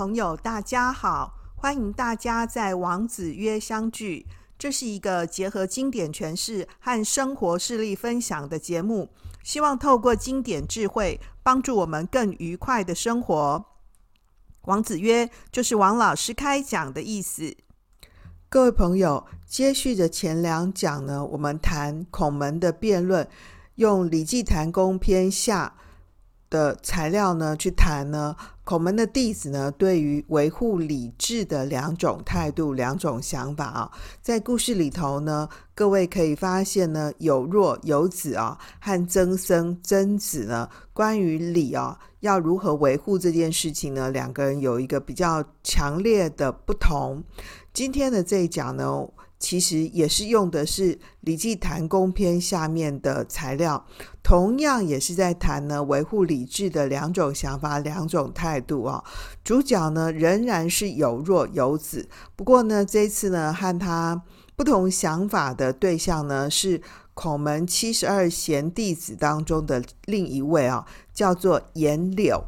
朋友，大家好！欢迎大家在王子约相聚。这是一个结合经典诠释和生活事例分享的节目，希望透过经典智慧，帮助我们更愉快的生活。王子约就是王老师开讲的意思。各位朋友，接续着前两讲呢，我们谈孔门的辩论，用《礼记谈公篇下》的材料呢去谈呢。孔门的弟子呢，对于维护礼制的两种态度、两种想法啊，在故事里头呢，各位可以发现呢，有若有子啊，和曾参曾子呢，关于礼啊，要如何维护这件事情呢，两个人有一个比较强烈的不同。今天的这一讲呢，其实也是用的是《礼记谈公篇》下面的材料，同样也是在谈呢维护礼制的两种想法、两种态度啊。主角呢仍然是有若有子，不过呢这次呢和他不同想法的对象呢是孔门七十二贤弟子当中的另一位啊，叫做颜柳。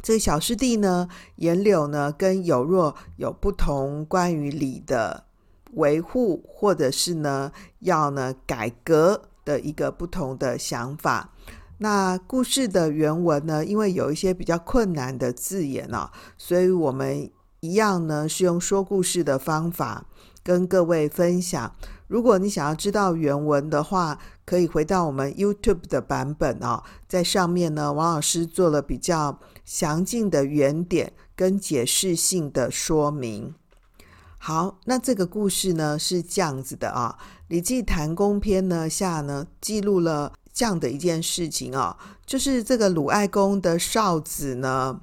这个小师弟呢，颜柳呢跟有若有不同关于礼的。维护或者是呢，要呢改革的一个不同的想法。那故事的原文呢，因为有一些比较困难的字眼啊，所以我们一样呢是用说故事的方法跟各位分享。如果你想要知道原文的话，可以回到我们 YouTube 的版本哦，在上面呢，王老师做了比较详尽的原点跟解释性的说明。好，那这个故事呢是这样子的啊，《礼记谭公篇》呢下呢记录了这样的一件事情啊，就是这个鲁哀公的少子呢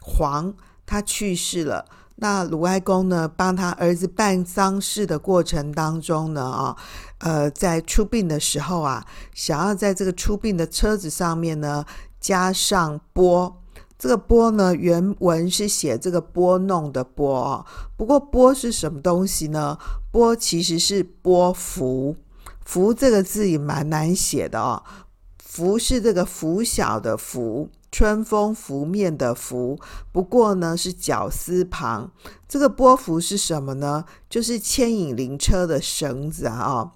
黄他去世了，那鲁哀公呢帮他儿子办丧事的过程当中呢啊，呃，在出殡的时候啊，想要在这个出殡的车子上面呢加上钵。这个波呢，原文是写这个拨弄的拨啊。不过钵是什么东西呢？钵其实是拨拂，拂这个字也蛮难写的哦。拂是这个拂晓的拂，春风拂面的拂。不过呢，是绞丝旁。这个拨拂是什么呢？就是牵引灵车的绳子啊。哦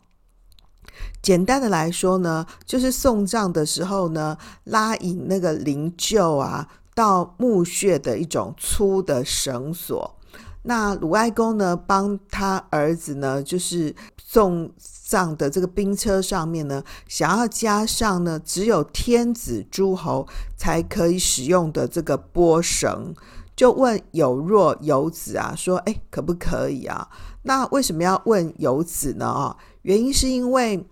简单的来说呢，就是送葬的时候呢，拉引那个灵柩啊。到墓穴的一种粗的绳索。那鲁哀公呢，帮他儿子呢，就是送葬的这个兵车上面呢，想要加上呢，只有天子诸侯才可以使用的这个波绳，就问有若有子啊，说，哎，可不可以啊？那为什么要问有子呢？啊，原因是因为。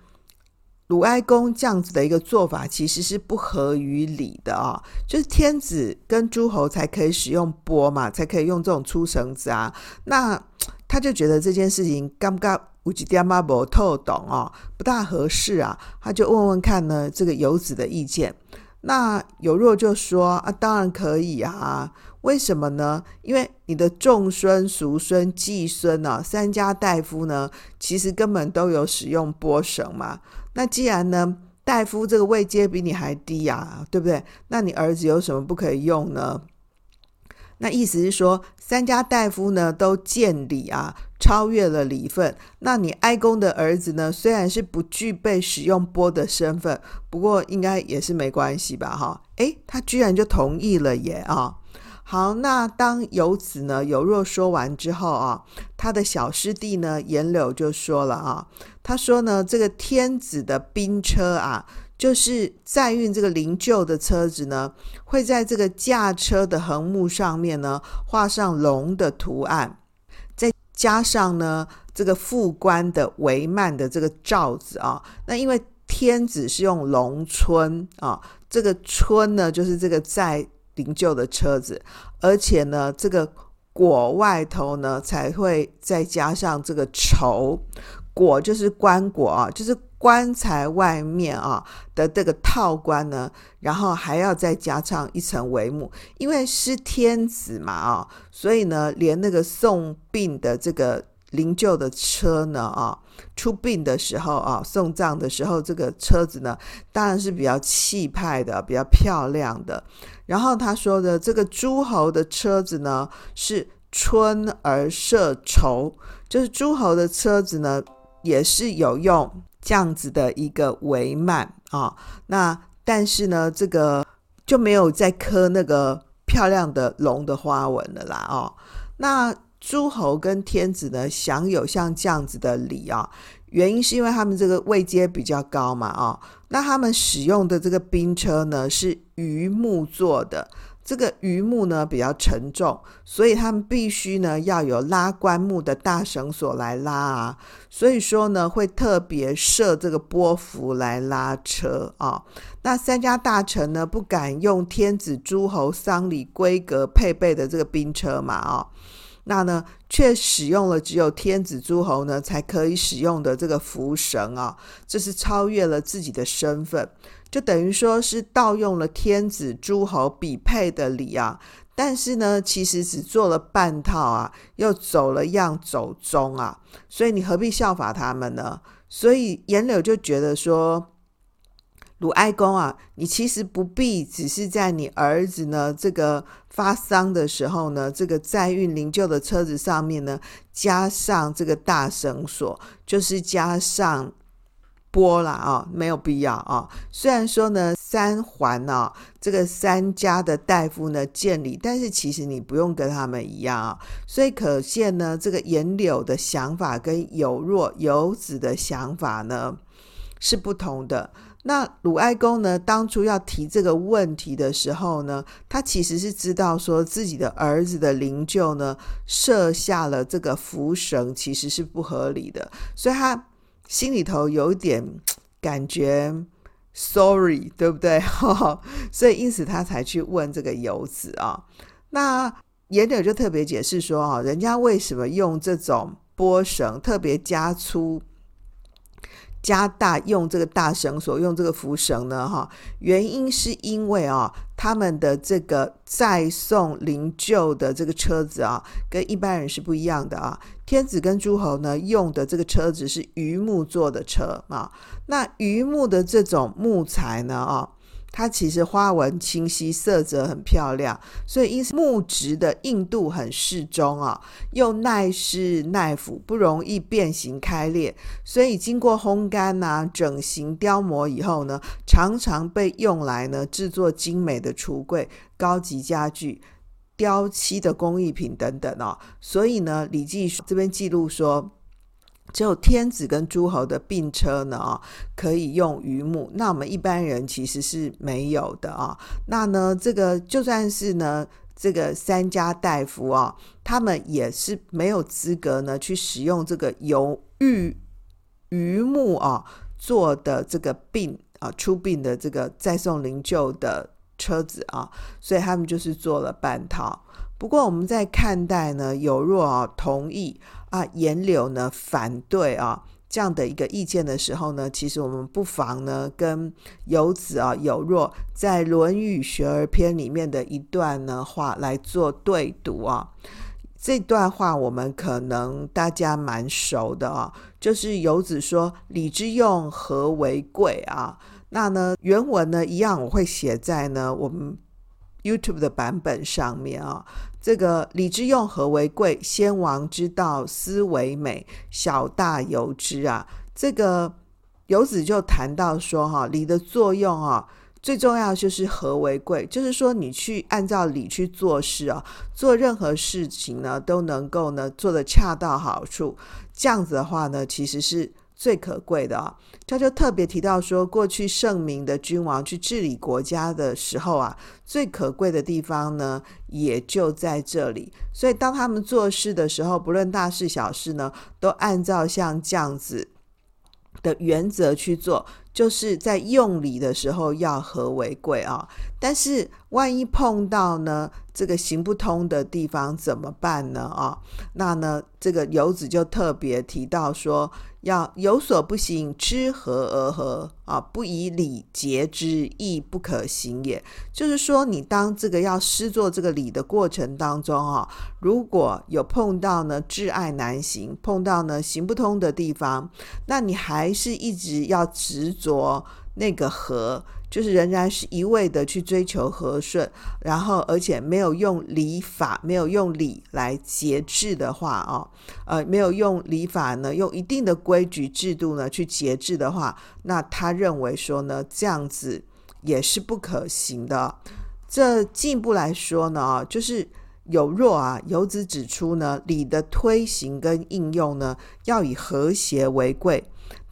鲁哀公这样子的一个做法，其实是不合于礼的啊、就是天子跟诸侯才可以使用拨嘛，才可以用这种粗绳子啊。那他就觉得这件事情刚刚无几点嘛不透懂哦，不大合适啊。他就问问看呢，这个有子的意见。那有若就说啊，当然可以啊。为什么呢？因为你的重孙、叔孙、继孙呢，三家大夫呢，其实根本都有使用拨绳嘛。那既然呢，大夫这个位阶比你还低呀、啊，对不对？那你儿子有什么不可以用呢？那意思是说，三家大夫呢都见礼啊，超越了礼份。那你哀公的儿子呢，虽然是不具备使用拨的身份，不过应该也是没关系吧？哈，诶，他居然就同意了耶啊！好，那当有子呢有若说完之后啊，他的小师弟呢颜柳就说了啊，他说呢，这个天子的兵车啊，就是载运这个灵柩的车子呢，会在这个驾车的横木上面呢画上龙的图案，再加上呢这个副官的帷幔的这个罩子啊，那因为天子是用龙春啊，这个春呢就是这个在。灵柩的车子，而且呢，这个果外头呢才会再加上这个绸，果就是棺椁啊，就是棺材外面啊的这个套棺呢，然后还要再加上一层帷幕，因为是天子嘛啊，所以呢，连那个送殡的这个灵柩的车呢啊，出殡的时候啊，送葬的时候，这个车子呢，当然是比较气派的，比较漂亮的。然后他说的这个诸侯的车子呢，是春而射绸，就是诸侯的车子呢，也是有用这样子的一个帷幔啊。那但是呢，这个就没有再刻那个漂亮的龙的花纹了啦哦。那诸侯跟天子呢，享有像这样子的礼啊，原因是因为他们这个位阶比较高嘛啊。那他们使用的这个兵车呢，是榆木做的，这个榆木呢比较沉重，所以他们必须呢要有拉棺木的大绳索来拉啊。所以说呢，会特别设这个波幅来拉车啊。那三家大臣呢，不敢用天子诸侯丧礼规格配备的这个兵车嘛啊。那呢，却使用了只有天子诸侯呢才可以使用的这个符绳啊，这是超越了自己的身份，就等于说是盗用了天子诸侯比配的礼啊。但是呢，其实只做了半套啊，又走了样走钟啊，所以你何必效法他们呢？所以颜柳就觉得说。鲁哀公啊，你其实不必只是在你儿子呢这个发丧的时候呢，这个载运灵柩的车子上面呢加上这个大绳索，就是加上波啦啊，没有必要啊。虽然说呢三环啊，这个三家的大夫呢见礼，但是其实你不用跟他们一样啊。所以可见呢，这个颜柳的想法跟有若游子的想法呢是不同的。那鲁哀公呢，当初要提这个问题的时候呢，他其实是知道说自己的儿子的灵柩呢设下了这个浮绳，其实是不合理的，所以他心里头有点感觉 sorry，对不对？所以因此他才去问这个游子啊。那颜柳就特别解释说啊，人家为什么用这种波绳特别加粗？加大用这个大绳索，用这个浮绳呢？哈，原因是因为啊，他们的这个再送灵柩的这个车子啊，跟一般人是不一样的啊。天子跟诸侯呢，用的这个车子是榆木做的车啊。那榆木的这种木材呢，啊。它其实花纹清晰，色泽很漂亮，所以因木质的硬度很适中啊，又耐湿耐腐，不容易变形开裂，所以经过烘干啊、整形、雕磨以后呢，常常被用来呢制作精美的橱柜、高级家具、雕漆的工艺品等等哦。所以呢，《礼记》这边记录说。只有天子跟诸侯的病车呢啊，可以用榆木，那我们一般人其实是没有的啊。那呢，这个就算是呢，这个三家大夫啊，他们也是没有资格呢去使用这个由玉榆木啊做的这个病啊出殡的这个再送灵柩的车子啊，所以他们就是做了半套。不过我们在看待呢，有若同意。啊，颜柳呢反对啊这样的一个意见的时候呢，其实我们不妨呢跟游子啊有若在《论语学而篇》里面的一段呢话来做对读啊。这段话我们可能大家蛮熟的啊，就是游子说：“礼之用，和为贵啊。”那呢原文呢一样，我会写在呢我们 YouTube 的版本上面啊。这个礼之用，和为贵？先王之道，斯为美。小大由之啊。这个游子就谈到说，哈，礼的作用啊，最重要就是和为贵，就是说你去按照礼去做事啊，做任何事情呢，都能够呢做得恰到好处。这样子的话呢，其实是。最可贵的啊，他就特别提到说，过去圣明的君王去治理国家的时候啊，最可贵的地方呢，也就在这里。所以，当他们做事的时候，不论大事小事呢，都按照像这样子的原则去做，就是在用礼的时候要和为贵啊。但是万一碰到呢，这个行不通的地方怎么办呢？啊，那呢，这个游子就特别提到说，要有所不行，知和而和啊，不以礼节之，亦不可行也。就是说，你当这个要施作这个礼的过程当中啊，如果有碰到呢挚爱难行，碰到呢行不通的地方，那你还是一直要执着那个和。就是仍然是一味的去追求和顺，然后而且没有用礼法，没有用礼来节制的话哦，呃，没有用礼法呢，用一定的规矩制度呢去节制的话，那他认为说呢，这样子也是不可行的。这进一步来说呢，就是有若啊，游子指出呢，礼的推行跟应用呢，要以和谐为贵。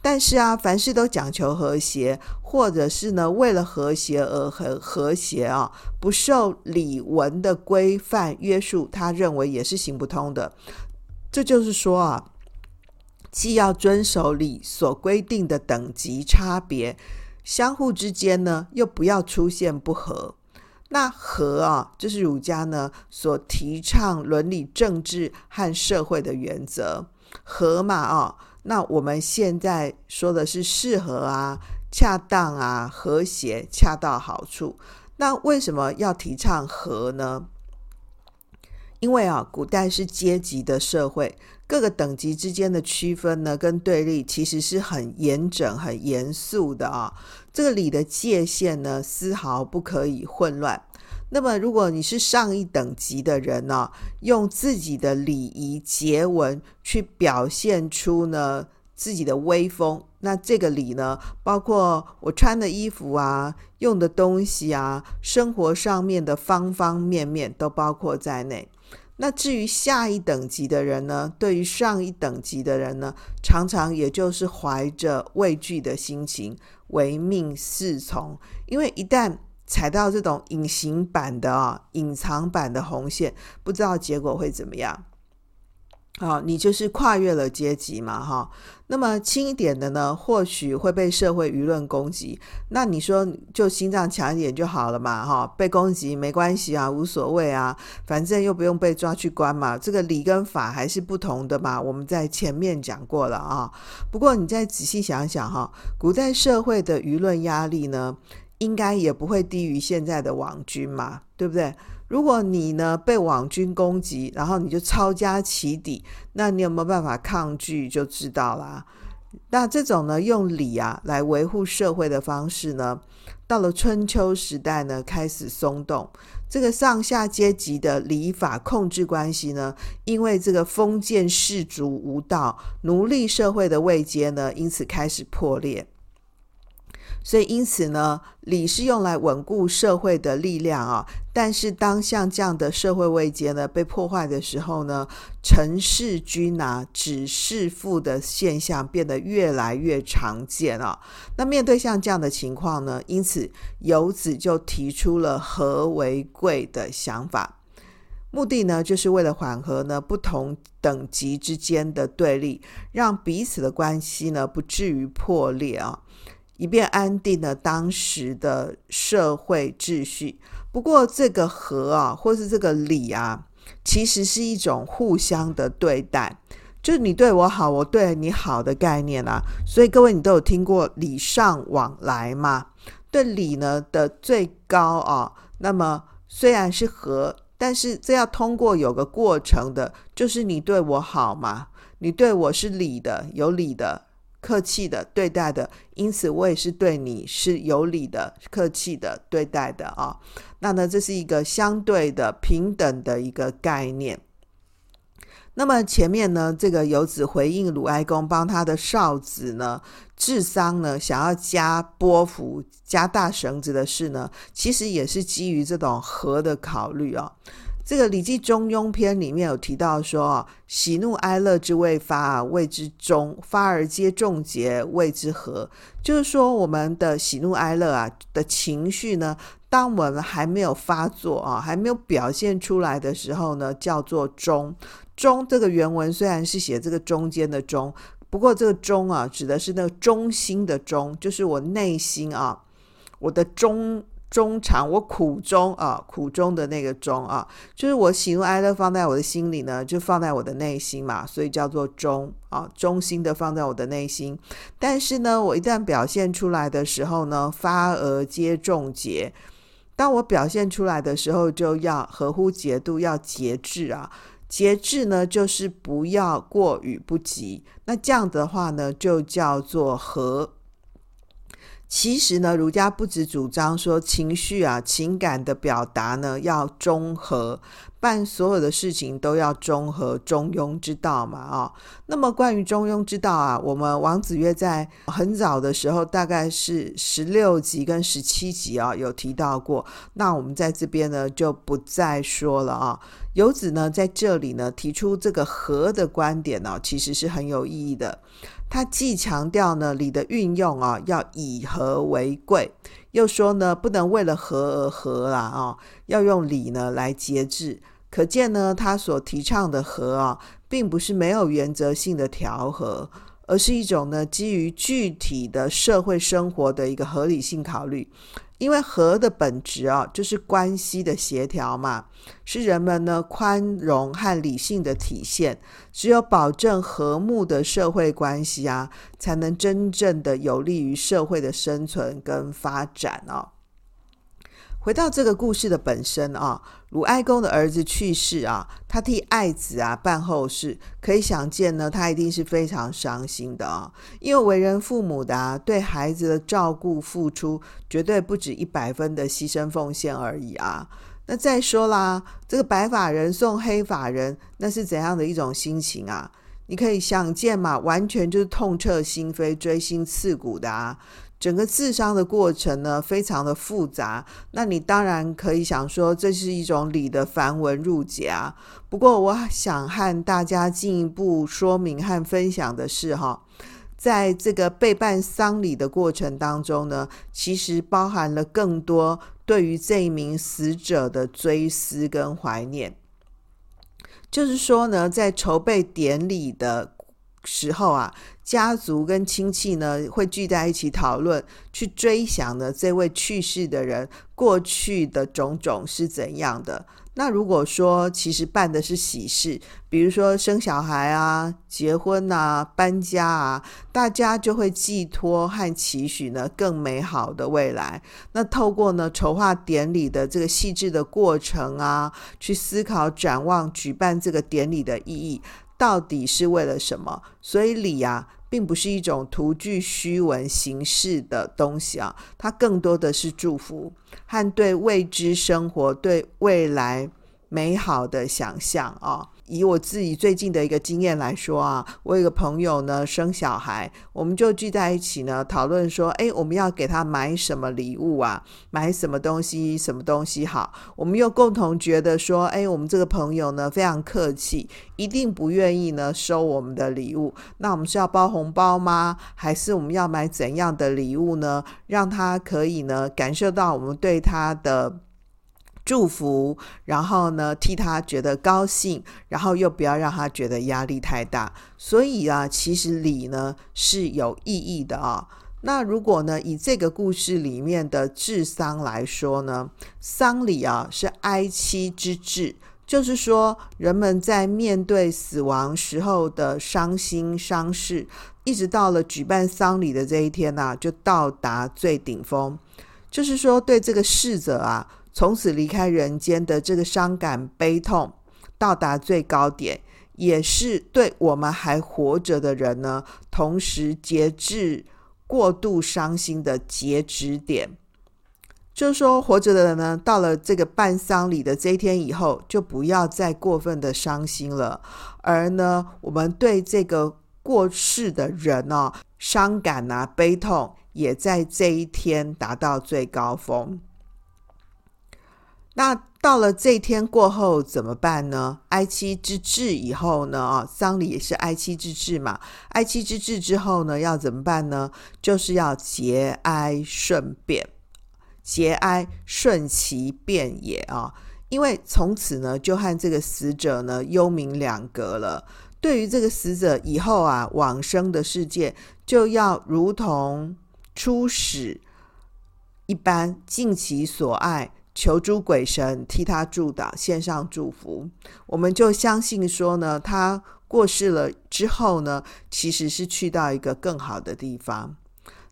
但是啊，凡事都讲求和谐，或者是呢，为了和谐而和和谐啊，不受礼文的规范约束，他认为也是行不通的。这就是说啊，既要遵守礼所规定的等级差别，相互之间呢，又不要出现不和。那和啊，就是儒家呢所提倡伦理、政治和社会的原则。和嘛啊。那我们现在说的是适合啊、恰当啊、和谐、恰到好处。那为什么要提倡和呢？因为啊，古代是阶级的社会，各个等级之间的区分呢，跟对立其实是很严整、很严肃的啊。这个礼的界限呢，丝毫不可以混乱。那么，如果你是上一等级的人呢，用自己的礼仪节文去表现出呢自己的威风，那这个礼呢，包括我穿的衣服啊、用的东西啊、生活上面的方方面面都包括在内。那至于下一等级的人呢，对于上一等级的人呢，常常也就是怀着畏惧的心情，唯命是从，因为一旦踩到这种隐形版的啊，隐藏版的红线，不知道结果会怎么样。好，你就是跨越了阶级嘛，哈。那么轻一点的呢，或许会被社会舆论攻击。那你说就心脏强一点就好了嘛，哈。被攻击没关系啊，无所谓啊，反正又不用被抓去关嘛。这个理跟法还是不同的嘛。我们在前面讲过了啊。不过你再仔细想想哈，古代社会的舆论压力呢，应该也不会低于现在的网军嘛，对不对？如果你呢被网军攻击，然后你就抄家起底，那你有没有办法抗拒就知道啦。那这种呢用礼啊来维护社会的方式呢，到了春秋时代呢开始松动，这个上下阶级的礼法控制关系呢，因为这个封建士族无道，奴隶社会的位阶呢，因此开始破裂。所以，因此呢，礼是用来稳固社会的力量啊。但是，当像这样的社会位阶呢被破坏的时候呢，承事君啊、指事父的现象变得越来越常见啊。那面对像这样的情况呢，因此游子就提出了和为贵的想法，目的呢，就是为了缓和呢不同等级之间的对立，让彼此的关系呢不至于破裂啊。以便安定了当时的社会秩序。不过，这个和啊，或是这个礼啊，其实是一种互相的对待，就是你对我好，我对你好的概念啊。所以，各位，你都有听过礼尚往来吗？对礼呢的最高啊，那么虽然是和，但是这要通过有个过程的，就是你对我好嘛，你对我是礼的，有礼的。客气的对待的，因此我也是对你是有礼的、客气的对待的啊。那呢，这是一个相对的、平等的一个概念。那么前面呢，这个游子回应鲁哀公帮他的少子呢治丧呢，想要加波幅、加大绳子的事呢，其实也是基于这种和的考虑啊。这个《礼记·中庸篇》里面有提到说：“喜怒哀乐之未发，谓之中；发而皆众结，谓之和。”就是说，我们的喜怒哀乐啊的情绪呢，当我们还没有发作啊，还没有表现出来的时候呢，叫做中。中这个原文虽然是写这个中间的中，不过这个中啊，指的是那个中心的中，就是我内心啊，我的中。衷肠，我苦衷啊，苦衷的那个衷啊，就是我喜怒哀乐放在我的心里呢，就放在我的内心嘛，所以叫做衷啊，衷心的放在我的内心。但是呢，我一旦表现出来的时候呢，发而皆众节。当我表现出来的时候，就要合乎节度，要节制啊。节制呢，就是不要过与不及。那这样的话呢，就叫做和。其实呢，儒家不只主张说情绪啊、情感的表达呢要中和，办所有的事情都要中和、中庸之道嘛啊、那么关于中庸之道啊，我们王子曰在很早的时候，大概是十六集跟十七集啊有提到过。那我们在这边呢就不再说了啊。游子呢在这里呢提出这个和的观点呢、其实是很有意义的。他既强调呢礼的运用啊，要以和为贵，又说呢不能为了和而和啦啊，要用礼呢来节制。可见呢他所提倡的和啊，并不是没有原则性的调和，而是一种呢基于具体的社会生活的一个合理性考虑。因为和的本质啊，就是关系的协调嘛，是人们呢宽容和理性的体现。只有保证和睦的社会关系啊，才能真正的有利于社会的生存跟发展啊。回到这个故事的本身啊，鲁哀公的儿子去世啊，他替爱子啊办后事，可以想见呢，他一定是非常伤心的啊。因为为人父母的啊，对孩子的照顾付出，绝对不止一百分的牺牲奉献而已啊。那再说啦，这个白发人送黑发人，那是怎样的一种心情啊？你可以想见嘛，完全就是痛彻心扉、锥心刺骨的啊。整个治丧的过程呢，非常的复杂。那你当然可以想说，这是一种礼的繁文縟节啊。不过，我想和大家进一步说明和分享的是，哈，在这个备办丧礼的过程当中呢，其实包含了更多对于这一名死者的追思跟怀念。就是说呢，在筹备典礼的时候啊。家族跟亲戚呢会聚在一起讨论，去追想呢这位去世的人过去的种种是怎样的。那如果说其实办的是喜事，比如说生小孩啊、结婚啊、搬家啊，大家就会寄托和期许呢更美好的未来。那透过呢筹划典礼的这个细致的过程啊，去思考展望举办这个典礼的意义到底是为了什么？所以礼啊。并不是一种徒具虚文形式的东西啊，它更多的是祝福和对未知生活、对未来美好的想象啊。以我自己最近的一个经验来说啊，我有个朋友呢生小孩，我们就聚在一起呢讨论说，哎，我们要给他买什么礼物啊？买什么东西？什么东西好？我们又共同觉得说，哎，我们这个朋友呢非常客气，一定不愿意呢收我们的礼物。那我们是要包红包吗？还是我们要买怎样的礼物呢？让他可以呢感受到我们对他的。祝福，然后呢，替他觉得高兴，然后又不要让他觉得压力太大。所以啊，其实礼呢是有意义的啊。那如果呢，以这个故事里面的治丧来说呢，丧礼啊是哀戚之治，就是说人们在面对死亡时候的伤心伤势，一直到了举办丧礼的这一天啊，就到达最顶峰。就是说，对这个逝者啊。从此离开人间的这个伤感悲痛到达最高点，也是对我们还活着的人呢，同时节制过度伤心的截止点。就是说，活着的人呢，到了这个办丧礼的这一天以后，就不要再过分的伤心了。而呢，我们对这个过世的人呢，伤感啊、悲痛，也在这一天达到最高峰。那到了这一天过后怎么办呢？哀戚之治以后呢？啊，丧礼也是哀戚之治嘛。哀戚之治之后呢，要怎么办呢？就是要节哀顺变，节哀顺其变也啊。因为从此呢，就和这个死者呢，幽冥两隔了。对于这个死者以后啊往生的世界，就要如同初始一般，尽其所爱，求诸鬼神替他祝祷，献上祝福。我们就相信说呢，他过世了之后呢，其实是去到一个更好的地方。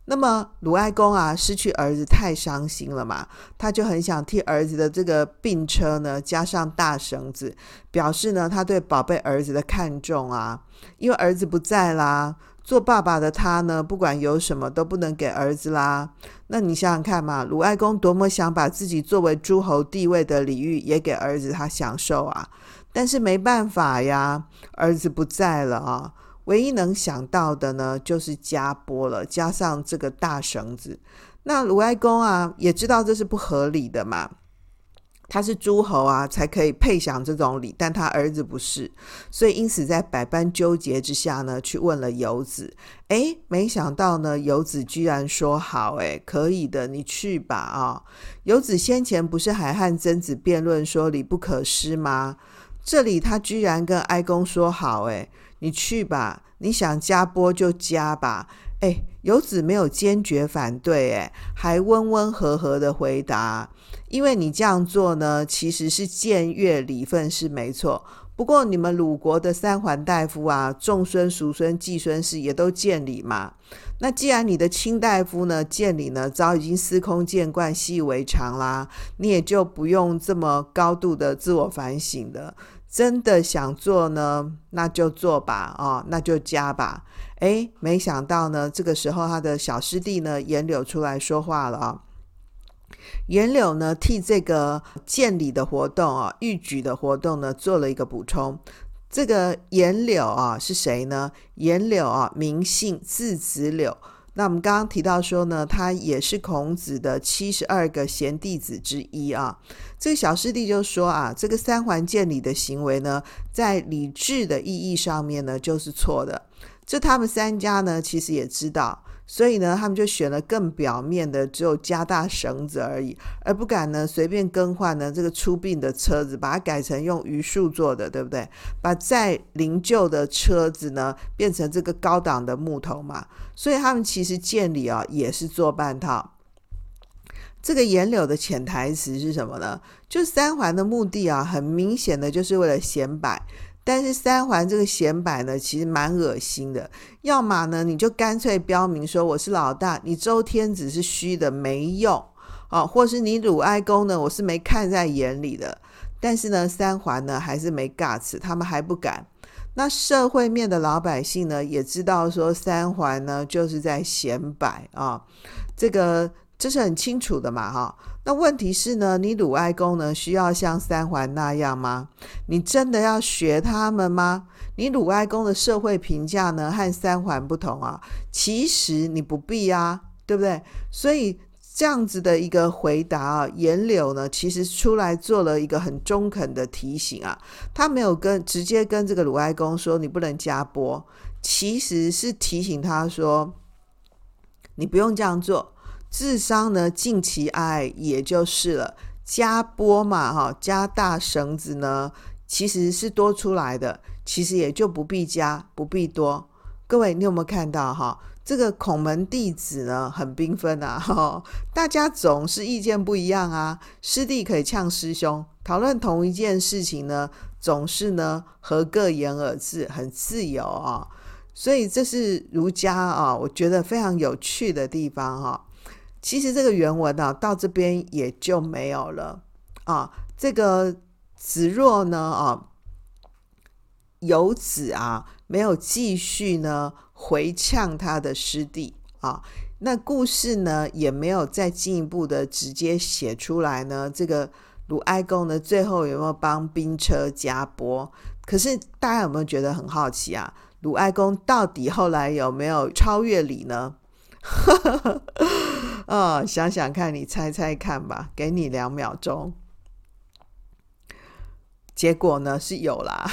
那么鲁哀公啊，失去儿子太伤心了嘛，他就很想替儿子的这个病车呢加上大绳子，表示呢他对宝贝儿子的看重啊。因为儿子不在啦，做爸爸的他呢，不管有什么都不能给儿子啦。那你想想看嘛，鲁哀公多么想把自己作为诸侯地位的礼遇也给儿子他享受啊，但是没办法呀，儿子不在了啊。唯一能想到的呢，就是加波了，加上这个大绳子。那鲁哀公啊，也知道这是不合理的嘛。他是诸侯啊，才可以配享这种礼，但他儿子不是，所以因此在百般纠结之下呢，去问了游子。诶，没想到呢，游子居然说好，诶，可以的，你去吧啊。游子先前不是还和曾子辩论说礼不可失吗？这里他居然跟哀公说好，诶。你去吧，你想加播就加吧。哎，游子没有坚决反对，哎，还温温和和的回答。因为你这样做呢，其实是僭越礼份是没错。不过你们鲁国的三桓大夫啊，仲孙、叔孙、季孙氏也都见礼嘛。那既然你的卿大夫呢见礼呢，早已经司空见惯、习以为常啦，你也就不用这么高度的自我反省的。真的想做呢，那就做吧，哦，那就加吧。诶，没想到呢，这个时候他的小师弟呢，颜柳出来说话了啊、哦。颜柳呢，替这个见礼的活动啊、哦，御举的活动呢，做了一个补充。这个颜柳啊，是谁呢？颜柳啊，名姓，字子柳。那我们刚刚提到说呢，他也是孔子的七十二个贤弟子之一啊。这个小师弟就说啊，这个三环见礼的行为呢，在礼制的意义上面呢，就是错的。这他们三家呢，其实也知道。所以呢，他们就选了更表面的，只有加大绳子而已，而不敢呢随便更换呢这个出殡的车子，把它改成用榆树做的，对不对？把再灵柩的车子呢变成这个高档的木头嘛。所以他们其实建礼啊也是做半套。这个颜柳的潜台词是什么呢？就三环的目的啊，很明显的就是为了显摆。但是三环这个显摆呢，其实蛮恶心的。要么呢，你就干脆标明说我是老大，你周天子是虚的，没用啊；或是你鲁哀公呢，我是没看在眼里的。但是呢，三环呢还是没尬词他们还不敢。那社会面的老百姓呢，也知道说三环呢就是在显摆啊，这个这是很清楚的嘛，哈。那问题是呢，你鲁哀公呢需要像三桓那样吗？你真的要学他们吗？你鲁哀公的社会评价呢和三桓不同啊，其实你不必啊，对不对？所以这样子的一个回答啊，颜柳呢其实出来做了一个很中肯的提醒啊，他没有跟直接跟这个鲁哀公说你不能加播，其实是提醒他说你不用这样做。智商呢，尽其爱，也就是了。加波嘛，哈，加大绳子呢，其实是多出来的，其实也就不必加，不必多。各位，你有没有看到哈？这个孔门弟子呢，很缤纷啊，哈，大家总是意见不一样啊。师弟可以呛师兄，讨论同一件事情呢，总是呢，合各言而至，很自由啊。所以这是儒家啊，我觉得非常有趣的地方哈。其实这个原文啊，到这边也就没有了啊。这个子若呢，啊，游子啊，没有继续呢回呛他的师弟啊。那故事呢，也没有再进一步的直接写出来呢。这个鲁哀公呢，最后有没有帮兵车加帛？可是大家有没有觉得很好奇啊？鲁哀公到底后来有没有超越礼呢？啊、哦，想想看，你猜猜看吧，给你两秒钟。结果呢是有啦，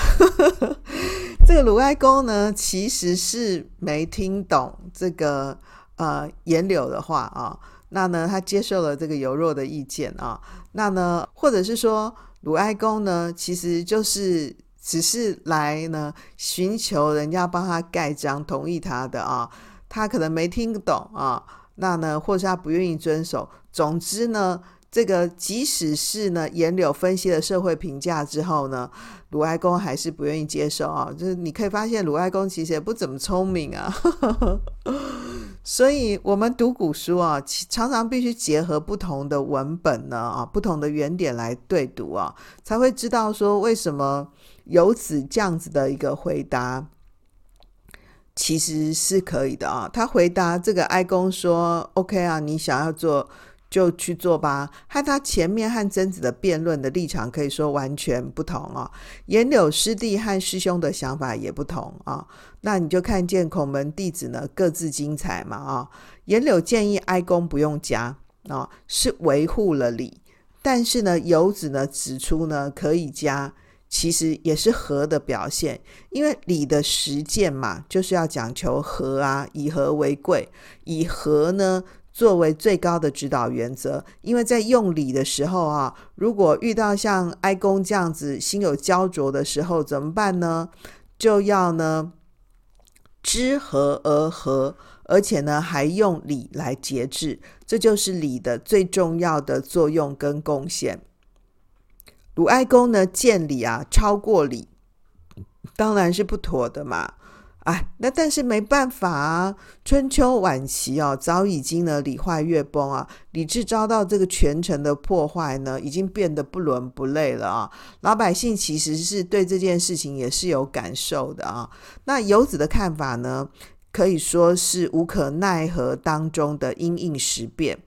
这个鲁哀公呢其实是没听懂这个呃颜柳的话啊、那呢他接受了这个游若的意见啊、那呢或者是说鲁哀公呢其实就是只是来呢寻求人家帮他盖章同意他的啊，他可能没听懂啊，那呢或是他不愿意遵守。总之呢，这个即使是呢颜柳分析了社会评价之后呢，鲁哀公还是不愿意接受啊。就是你可以发现鲁哀公其实也不怎么聪明啊。所以，我们读古书啊，常常必须结合不同的文本呢啊，不同的原点来对读啊，才会知道说为什么有子这样子的一个回答其实是可以的啊。他回答这个哀公说：“OK 啊，你想要做。”就去做吧，和他前面和曾子的辩论的立场可以说完全不同啊。颜柳师弟和师兄的想法也不同啊。那你就看见孔门弟子呢各自精彩嘛啊。颜柳建议哀公不用加啊，是维护了礼。但是呢，游子呢指出呢可以加，其实也是和的表现，因为礼的实践嘛，就是要讲求和啊，以和为贵，以和呢。作为最高的指导原则，因为在用礼的时候啊，如果遇到像哀公这样子心有焦灼的时候，怎么办呢？就要呢知和而和，而且呢还用礼来节制，这就是礼的最重要的作用跟贡献。鲁哀公呢见礼啊超过礼，当然是不妥的嘛。哎，那但是没办法啊。春秋晚期哦，早已经呢礼坏乐崩啊，礼制遭到这个权臣的破坏呢，已经变得不伦不类了啊。老百姓其实是对这件事情也是有感受的啊。那游子的看法呢，可以说是无可奈何当中的因应时变。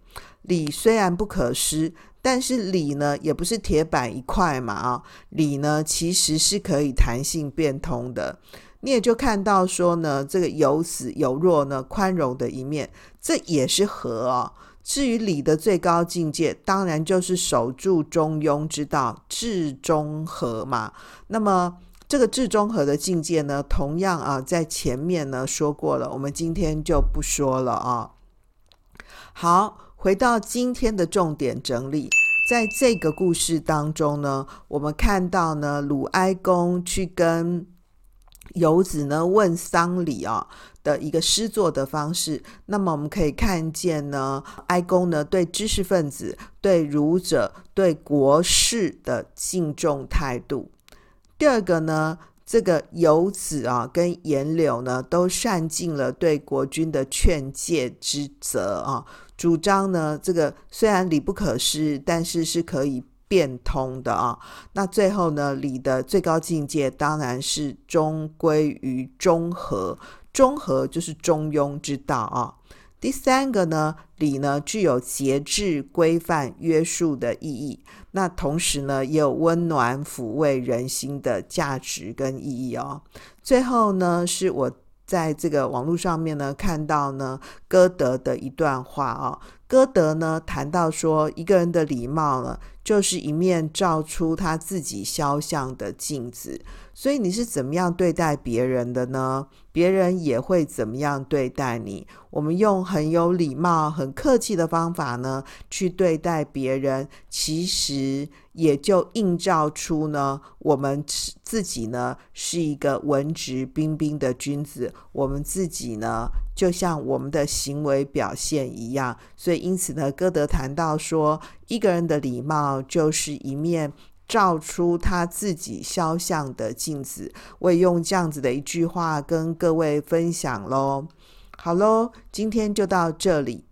礼虽然不可失，但是礼呢也不是铁板一块嘛啊。礼呢其实是可以弹性变通的。你也就看到说呢，这个有死有弱呢，宽容的一面，这也是和哦。至于礼的最高境界，当然就是守住中庸之道，至中和嘛。那么这个至中和的境界呢，同样啊，在前面呢说过了，我们今天就不说了啊。好，回到今天的重点整理，在这个故事当中呢，我们看到呢，鲁哀公去跟。游子呢问丧礼啊的一个诗作的方式，那么我们可以看见呢，哀公呢对知识分子、对儒者、对国士的敬重态度。第二个呢，这个游子啊跟颜柳呢都善尽了对国君的劝诫之责啊，主张呢这个虽然礼不可失，但是是可以。变通的啊，那最后呢，礼的最高境界当然是终归于中和，中和就是中庸之道啊。第三个呢，礼呢具有节制、规范、约束的意义，那同时呢也有温暖、抚慰人心的价值跟意义哦。最后呢，是我在这个网络上面呢看到呢歌德的一段话哦，歌德呢谈到说一个人的礼貌呢。就是一面照出他自己肖像的镜子，所以你是怎么样对待别人的呢？别人也会怎么样对待你？我们用很有礼貌、很客气的方法呢，去对待别人，其实也就映照出呢，我们自己呢是一个文质彬彬的君子。我们自己呢，就像我们的行为表现一样。所以，因此呢，歌德谈到说。一个人的礼貌就是一面照出他自己肖像的镜子。我也用这样子的一句话跟各位分享喽。好喽，今天就到这里。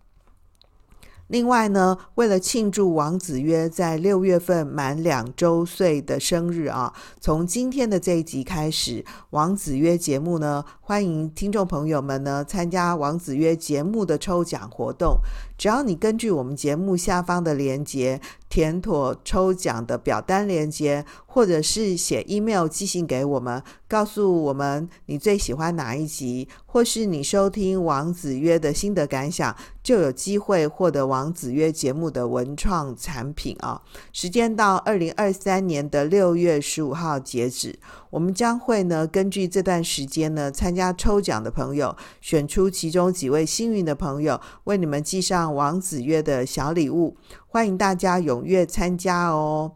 另外呢，为了庆祝王子曰在六月份满两周岁的生日啊，从今天的这一集开始，王子曰节目呢，欢迎听众朋友们呢参加王子曰节目的抽奖活动。只要你根据我们节目下方的链接填妥抽奖的表单链接，或者是写 email 寄信给我们，告诉我们你最喜欢哪一集，或是你收听王子约的心得感想，就有机会获得王子约节目的文创产品啊！时间到二零二三年的六月十五号截止。我们将会呢，根据这段时间呢，参加抽奖的朋友，选出其中几位幸运的朋友，为你们寄上王子曰的小礼物。欢迎大家踊跃参加哦！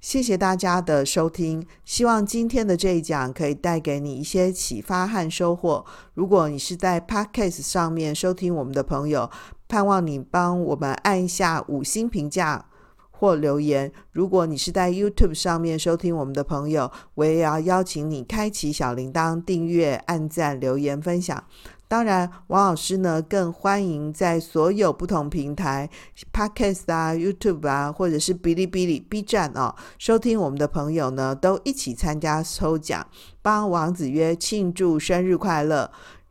谢谢大家的收听，希望今天的这一讲可以带给你一些启发和收获。如果你是在 Podcast 上面收听我们的朋友，盼望你帮我们按一下五星评价或留言。如果你是在 YouTube 上面收听我们的朋友，我也要邀请你开启小铃铛、订阅、按赞、留言、分享。当然，王老师呢更欢迎在所有不同平台，Podcast 啊、YouTube 啊，或者是哔哩哔哩、B 站哦，收听我们的朋友呢，都一起参加抽奖，帮王子曰庆祝生日快乐。